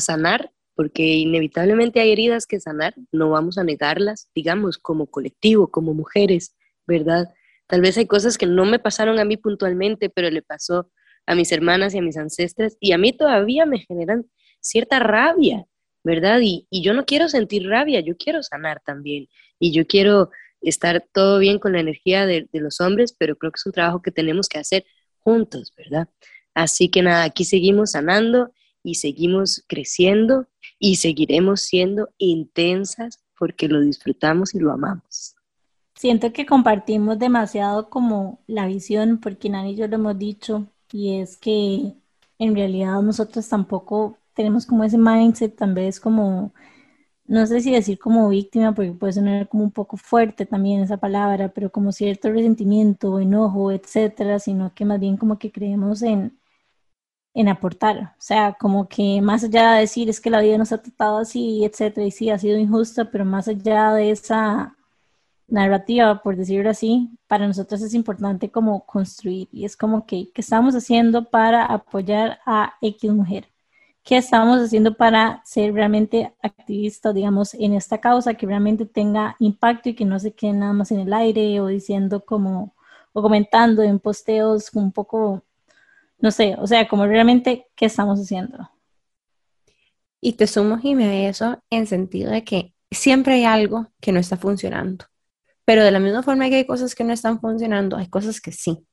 sanar, porque inevitablemente hay heridas que sanar, no vamos a negarlas, digamos, como colectivo, como mujeres, ¿verdad? Tal vez hay cosas que no me pasaron a mí puntualmente, pero le pasó a mis hermanas y a mis ancestras, y a mí todavía me generan cierta rabia, ¿verdad? Y, yo no quiero sentir rabia, yo quiero sanar también, y yo quiero estar todo bien con la energía de, de los hombres, pero creo que es un trabajo que tenemos que hacer juntos, ¿verdad? Así que nada, aquí seguimos sanando y seguimos creciendo y seguiremos siendo intensas porque lo disfrutamos y lo amamos. Siento que compartimos demasiado como la visión, porque Nani y yo lo hemos dicho, y es que en realidad nosotros tampoco tenemos como ese mindset, tal vez como, no sé si decir como víctima, porque puede sonar como un poco fuerte también esa palabra, pero como cierto resentimiento, enojo, etcétera, sino que más bien como que creemos en, en aportar, o sea, como que más allá de decir es que la vida nos ha tratado así, etcétera, y sí, ha sido injusta, pero más allá de esa narrativa, por decirlo así, para nosotros es importante como construir y es como que, ¿qué estamos haciendo para apoyar a X mujer? ¿Qué estamos haciendo para ser realmente activistas, digamos, en esta causa que realmente tenga impacto y que no se quede nada más en el aire o diciendo como, o comentando en posteos un poco, no sé, o sea, como realmente, ¿qué estamos haciendo? Y te sumo, Jimmy, a eso en sentido de que siempre hay algo que no está funcionando. Pero de la misma forma que hay cosas que no están funcionando, hay cosas que sí.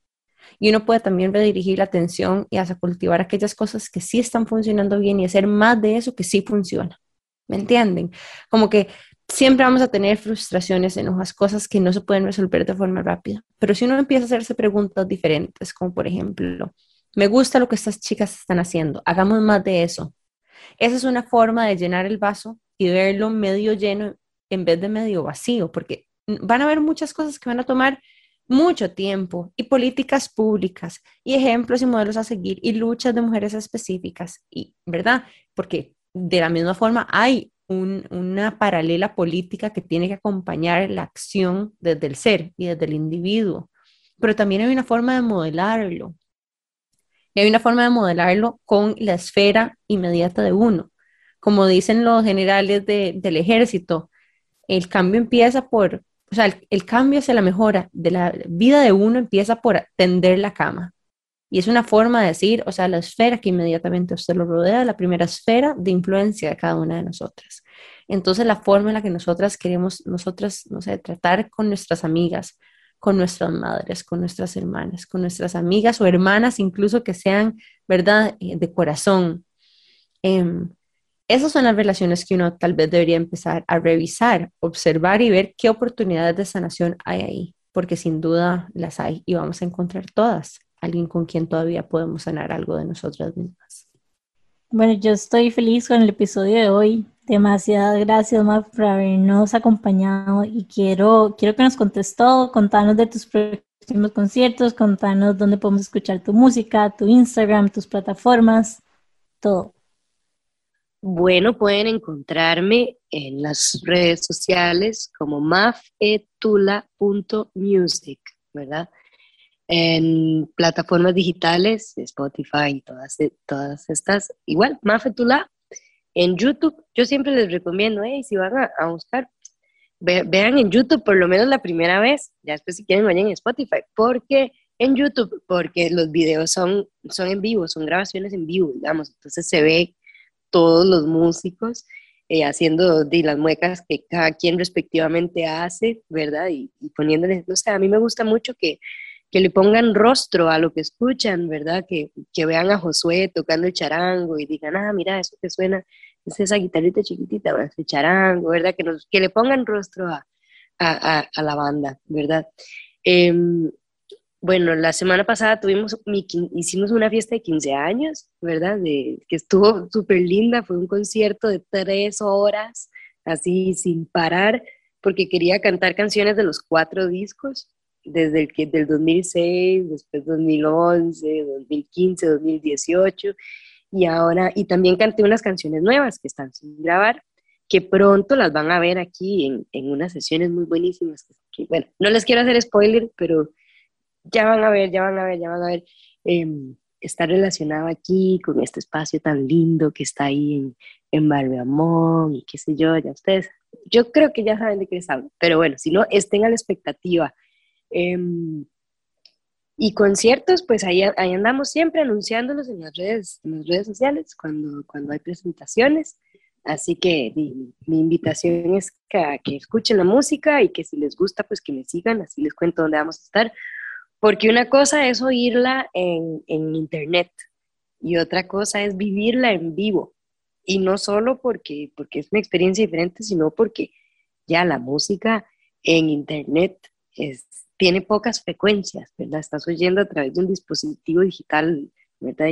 Y uno puede también redirigir la atención y hasta cultivar aquellas cosas que sí están funcionando bien y hacer más de eso que sí funciona. ¿Me entienden? Como que siempre vamos a tener frustraciones, enojos, cosas que no se pueden resolver de forma rápida. Pero si uno empieza a hacerse preguntas diferentes, como por ejemplo, me gusta lo que estas chicas están haciendo, hagamos más de eso. Esa es una forma de llenar el vaso y verlo medio lleno en vez de medio vacío, porque van a haber muchas cosas que van a tomar mucho tiempo y políticas públicas y ejemplos y modelos a seguir y luchas de mujeres específicas, y, ¿verdad? Porque de la misma forma hay una paralela política que tiene que acompañar la acción desde el ser y desde el individuo, pero también hay una forma de modelarlo. Y hay una forma de modelarlo con la esfera inmediata de uno. Como dicen los generales del ejército, el cambio empieza por o sea, el, cambio hacia la mejora de la vida de uno empieza por tender la cama. Y es una forma de decir, o sea, la esfera que inmediatamente usted lo rodea, la primera esfera de influencia de cada una de nosotras. Entonces, la forma en la que nosotras queremos, nosotras, no tratar con nuestras amigas, con nuestras madres, con nuestras hermanas, con nuestras amigas o hermanas, incluso que sean, ¿verdad?, eh, de corazón. Em, esas son las relaciones que uno tal vez debería empezar a revisar, observar y ver qué oportunidades de sanación hay ahí, porque sin duda las hay y vamos a encontrar todas, alguien con quien todavía podemos sanar algo de nosotras mismas. Bueno, yo estoy feliz con el episodio de hoy. Demasiadas gracias, Maf, por habernos acompañado y quiero, quiero que nos contes todo, contanos de tus próximos conciertos, contanos dónde podemos escuchar tu música, tu Instagram, tus plataformas, todo. Bueno, pueden encontrarme en las redes sociales como mafetula.music, ¿verdad? En plataformas digitales, Spotify y todas, todas estas, igual, Mafetula. En YouTube, yo siempre les recomiendo, hey, si van a, buscar, vean en YouTube por lo menos la primera vez, ya después si quieren vayan en Spotify, porque en YouTube, porque los videos son, son en vivo, son grabaciones en vivo, digamos, entonces se ve todos los músicos eh, haciendo de las muecas que cada quien respectivamente hace, ¿verdad? Y, y poniéndoles, no sé, a mí me gusta mucho que, que le pongan rostro a lo que escuchan, ¿verdad? Que, que, vean a Josué tocando el charango y digan, ah, mira, eso que suena es esa guitarrita chiquitita, ese charango, ¿verdad? Que, nos, que le pongan rostro a, a, a la banda, ¿verdad? Eh, bueno, la semana pasada tuvimos, hicimos una fiesta de 15 años, ¿verdad? Que estuvo súper linda, fue un concierto de tres horas, así sin parar, porque quería cantar canciones de los cuatro discos, desde el que del 2006, después 2011, 2015, 2018, y ahora, y también canté unas canciones nuevas que están sin grabar, que pronto las van a ver aquí en, en unas sesiones muy buenísimas. Bueno, no les quiero hacer spoiler, pero ya van a ver, ya van a ver, ya van a ver, em, está relacionado aquí con este espacio tan lindo que está ahí en, en Barbeamón y qué sé yo, ya ustedes, yo creo que ya saben de qué les hablo, pero bueno, si no, estén a la expectativa. Em, y conciertos, pues ahí, ahí, andamos siempre anunciándolos en las redes, en las redes sociales cuando, cuando hay presentaciones. Así que mi, mi invitación es que, que, escuchen la música y que si les gusta, pues que me sigan, así les cuento dónde vamos a estar. Porque una cosa es oírla en, en internet y otra cosa es vivirla en vivo. Y no solo porque, porque es una experiencia diferente, sino porque ya la música en internet es, tiene pocas frecuencias, ¿verdad? Estás oyendo a través de un dispositivo digital, ¿verdad?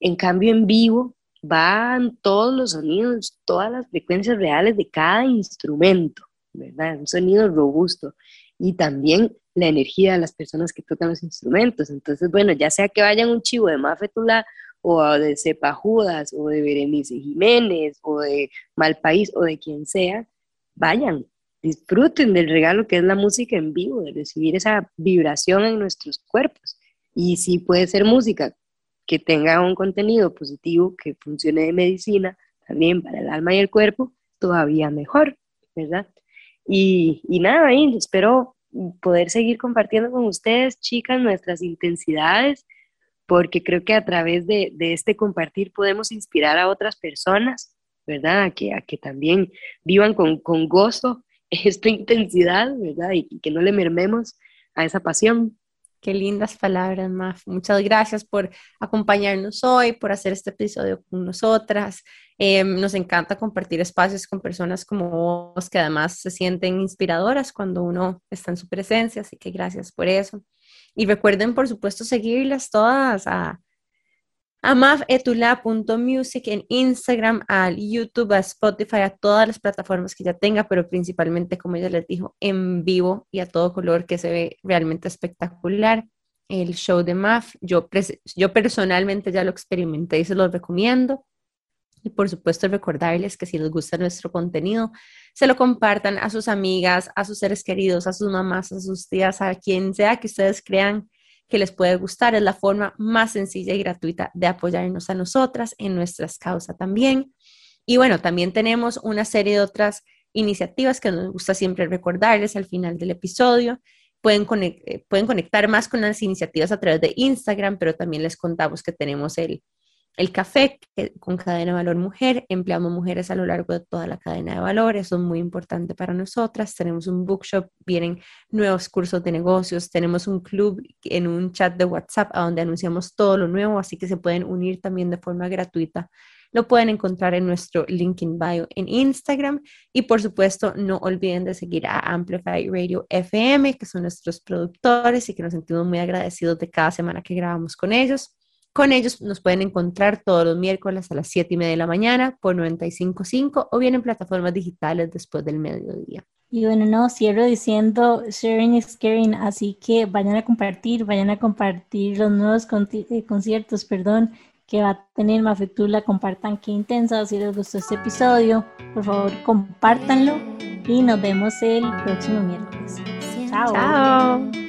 En cambio, en vivo van todos los sonidos, todas las frecuencias reales de cada instrumento, ¿verdad? Un sonido robusto. Y también la energía de las personas que tocan los instrumentos. Entonces, bueno, ya sea que vayan un chivo de Mafetula o de Cepa Judas o de Berenice Jiménez o de Malpaís o de quien sea, vayan, disfruten del regalo que es la música en vivo, de recibir esa vibración en nuestros cuerpos. Y si puede ser música que tenga un contenido positivo, que funcione de medicina, también para el alma y el cuerpo, todavía mejor, ¿verdad? Y, y nada, ahí espero poder seguir compartiendo con ustedes, chicas, nuestras intensidades, porque creo que a través de, este compartir podemos inspirar a otras personas, ¿verdad? A que, a que también vivan con, con gozo esta intensidad, ¿verdad? Y, que no le mermemos a esa pasión. Qué lindas palabras, Maf. Muchas gracias por acompañarnos hoy, por hacer este episodio con nosotras. Em, nos encanta compartir espacios con personas como vos que además se sienten inspiradoras cuando uno está en su presencia, así que gracias por eso. Y recuerden, por supuesto, seguirlas todas a, a mafetula.music en Instagram, al YouTube, a Spotify, a todas las plataformas que ya tenga, pero principalmente, como ella les dijo, en vivo y a todo color que se ve realmente espectacular. El show de MAF, yo, yo personalmente ya lo experimenté y se los recomiendo. Y por supuesto recordarles que si les gusta nuestro contenido, se lo compartan a sus amigas, a sus seres queridos, a sus mamás, a sus tías, a quien sea que ustedes crean que les puede gustar. Es la forma más sencilla y gratuita de apoyarnos a nosotras en nuestras causas también. Y bueno, también tenemos una serie de otras iniciativas que nos gusta siempre recordarles al final del episodio. Pueden, eh, pueden conectar más con las iniciativas a través de Instagram, pero también les contamos que tenemos el el café con cadena de valor mujer, empleamos mujeres a lo largo de toda la cadena de valor, eso es muy importante para nosotras. Tenemos un bookshop, vienen nuevos cursos de negocios, tenemos un club en un chat de WhatsApp a donde anunciamos todo lo nuevo, así que se pueden unir también de forma gratuita. Lo pueden encontrar en nuestro link in bio en Instagram y por supuesto no olviden de seguir a Amplify Radio FM, que son nuestros productores y que nos sentimos muy agradecidos de cada semana que grabamos con ellos. Con ellos nos pueden encontrar todos los miércoles a las 7 y media de la mañana por 95.5 o bien en plataformas digitales después del mediodía. Y bueno, no, cierro diciendo sharing is caring, así que vayan a compartir, vayan a compartir los nuevos eh, conciertos, perdón, que va a tener Mafetula, compartan qué intensa, si les gustó este episodio, por favor compártanlo y nos vemos el próximo miércoles. Chao. Chao.